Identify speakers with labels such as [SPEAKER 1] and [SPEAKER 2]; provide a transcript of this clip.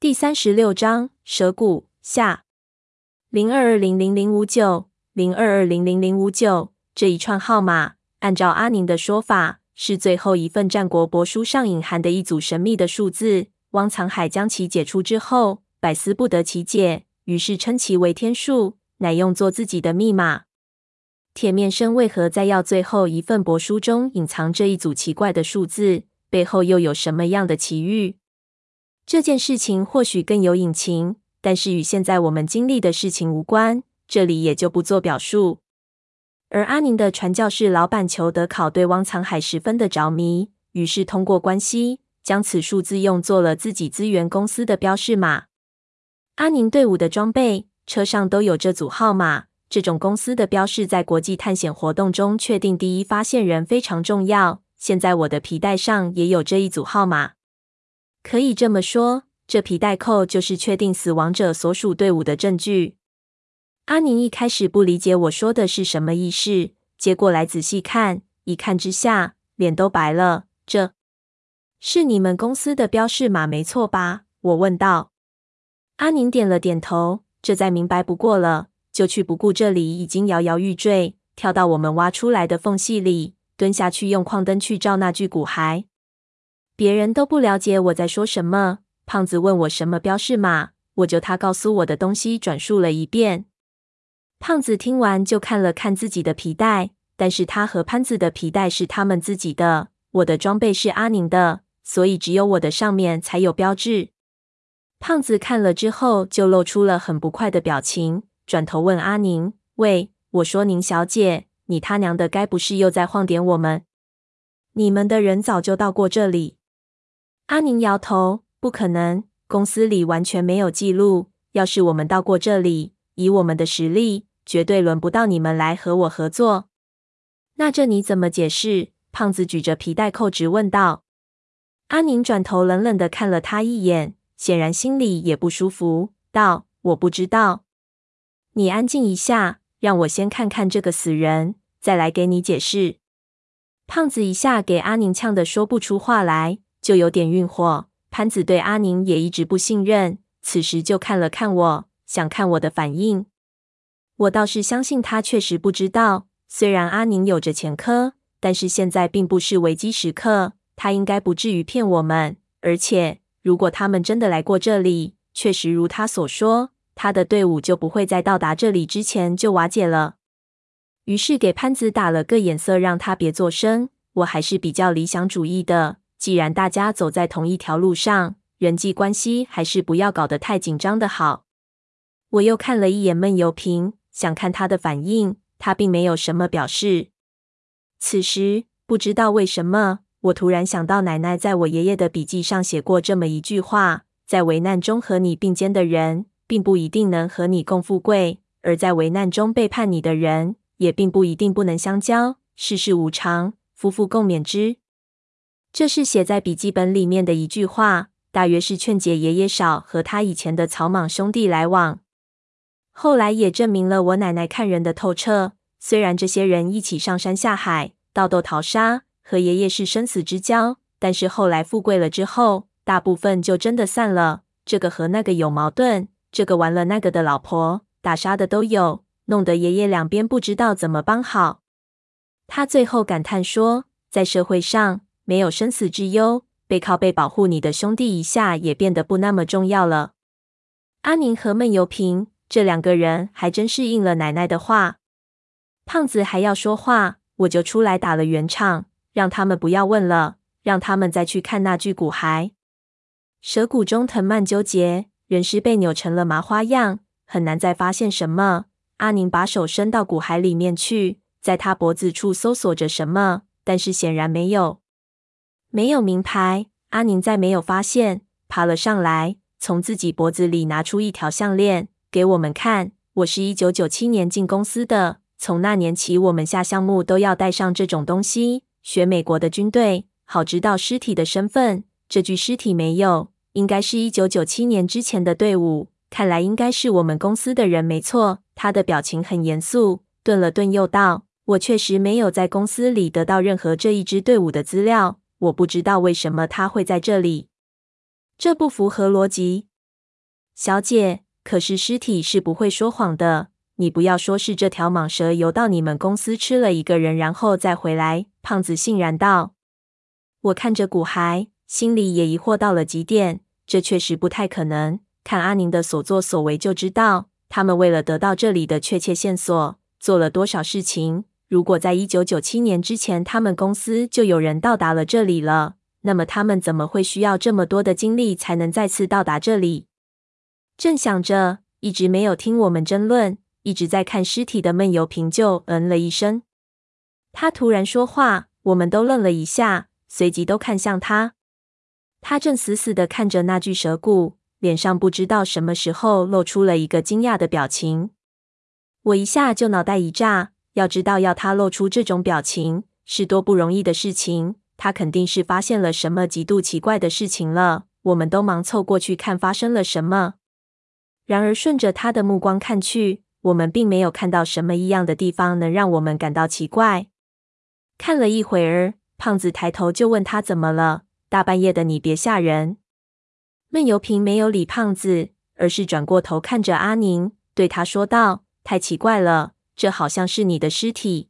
[SPEAKER 1] 第三十六章蛇骨下零二二零零零五九零二二零零零五九这一串号码，按照阿宁的说法，是最后一份战国帛书上隐含的一组神秘的数字。汪藏海将其解出之后，百思不得其解，于是称其为天数，乃用作自己的密码。铁面生为何在要最后一份帛书中隐藏这一组奇怪的数字？背后又有什么样的奇遇？这件事情或许更有隐情，但是与现在我们经历的事情无关，这里也就不做表述。而阿宁的传教士老板裘德考对汪藏海十分的着迷，于是通过关系将此数字用作了自己资源公司的标示码。阿宁队伍的装备车上都有这组号码，这种公司的标示在国际探险活动中确定第一发现人非常重要。现在我的皮带上也有这一组号码。可以这么说，这皮带扣就是确定死亡者所属队伍的证据。阿宁一开始不理解我说的是什么意思，接过来仔细看，一看之下，脸都白了。这是你们公司的标示码没错吧？我问道。阿宁点了点头，这再明白不过了，就去不顾这里已经摇摇欲坠，跳到我们挖出来的缝隙里，蹲下去用矿灯去照那具骨骸。别人都不了解我在说什么。胖子问我什么标示码，我就他告诉我的东西转述了一遍。胖子听完就看了看自己的皮带，但是他和潘子的皮带是他们自己的，我的装备是阿宁的，所以只有我的上面才有标志。胖子看了之后就露出了很不快的表情，转头问阿宁：“喂，我说宁小姐，你他娘的该不是又在晃点我们？你们的人早就到过这里。”阿宁摇头，不可能，公司里完全没有记录。要是我们到过这里，以我们的实力，绝对轮不到你们来和我合作。那这你怎么解释？胖子举着皮带扣直问道。阿宁转头冷冷的看了他一眼，显然心里也不舒服，道：“我不知道。你安静一下，让我先看看这个死人，再来给你解释。”胖子一下给阿宁呛得说不出话来。就有点晕火。潘子对阿宁也一直不信任，此时就看了看我，想看我的反应。我倒是相信他确实不知道。虽然阿宁有着前科，但是现在并不是危机时刻，他应该不至于骗我们。而且，如果他们真的来过这里，确实如他所说，他的队伍就不会在到达这里之前就瓦解了。于是给潘子打了个眼色，让他别作声。我还是比较理想主义的。既然大家走在同一条路上，人际关系还是不要搞得太紧张的好。我又看了一眼闷油瓶，想看他的反应，他并没有什么表示。此时，不知道为什么，我突然想到奶奶在我爷爷的笔记上写过这么一句话：在危难中和你并肩的人，并不一定能和你共富贵；而在危难中背叛你的人，也并不一定不能相交。世事无常，夫妇共勉之。这是写在笔记本里面的一句话，大约是劝解爷爷少和他以前的草莽兄弟来往。后来也证明了我奶奶看人的透彻。虽然这些人一起上山下海、盗斗淘沙，和爷爷是生死之交，但是后来富贵了之后，大部分就真的散了。这个和那个有矛盾，这个玩了那个的老婆，打杀的都有，弄得爷爷两边不知道怎么帮好。他最后感叹说，在社会上。没有生死之忧，背靠背保护你的兄弟一下也变得不那么重要了。阿宁和闷油瓶这两个人还真是应了奶奶的话。胖子还要说话，我就出来打了圆场，让他们不要问了，让他们再去看那具骨骸。蛇骨中藤蔓纠结，人尸被扭成了麻花样，很难再发现什么。阿宁把手伸到骨骸里面去，在他脖子处搜索着什么，但是显然没有。没有名牌，阿宁再没有发现，爬了上来，从自己脖子里拿出一条项链给我们看。我是一九九七年进公司的，从那年起，我们下项目都要带上这种东西，学美国的军队，好知道尸体的身份。这具尸体没有，应该是一九九七年之前的队伍，看来应该是我们公司的人没错。他的表情很严肃，顿了顿，又道：“我确实没有在公司里得到任何这一支队伍的资料。”我不知道为什么他会在这里，这不符合逻辑。小姐，可是尸体是不会说谎的。你不要说是这条蟒蛇游到你们公司吃了一个人，然后再回来。”胖子欣然道。我看着骨骸，心里也疑惑到了极点。这确实不太可能。看阿宁的所作所为就知道，他们为了得到这里的确切线索，做了多少事情。如果在一九九七年之前，他们公司就有人到达了这里了，那么他们怎么会需要这么多的精力才能再次到达这里？正想着，一直没有听我们争论，一直在看尸体的闷油瓶就嗯了一声。他突然说话，我们都愣了一下，随即都看向他。他正死死的看着那具蛇骨，脸上不知道什么时候露出了一个惊讶的表情。我一下就脑袋一炸。要知道，要他露出这种表情是多不容易的事情。他肯定是发现了什么极度奇怪的事情了。我们都忙凑过去看发生了什么。然而，顺着他的目光看去，我们并没有看到什么异样的地方能让我们感到奇怪。看了一会儿，胖子抬头就问他怎么了？大半夜的，你别吓人。闷油瓶没有理胖子，而是转过头看着阿宁，对他说道：“太奇怪了。”这好像是你的尸体。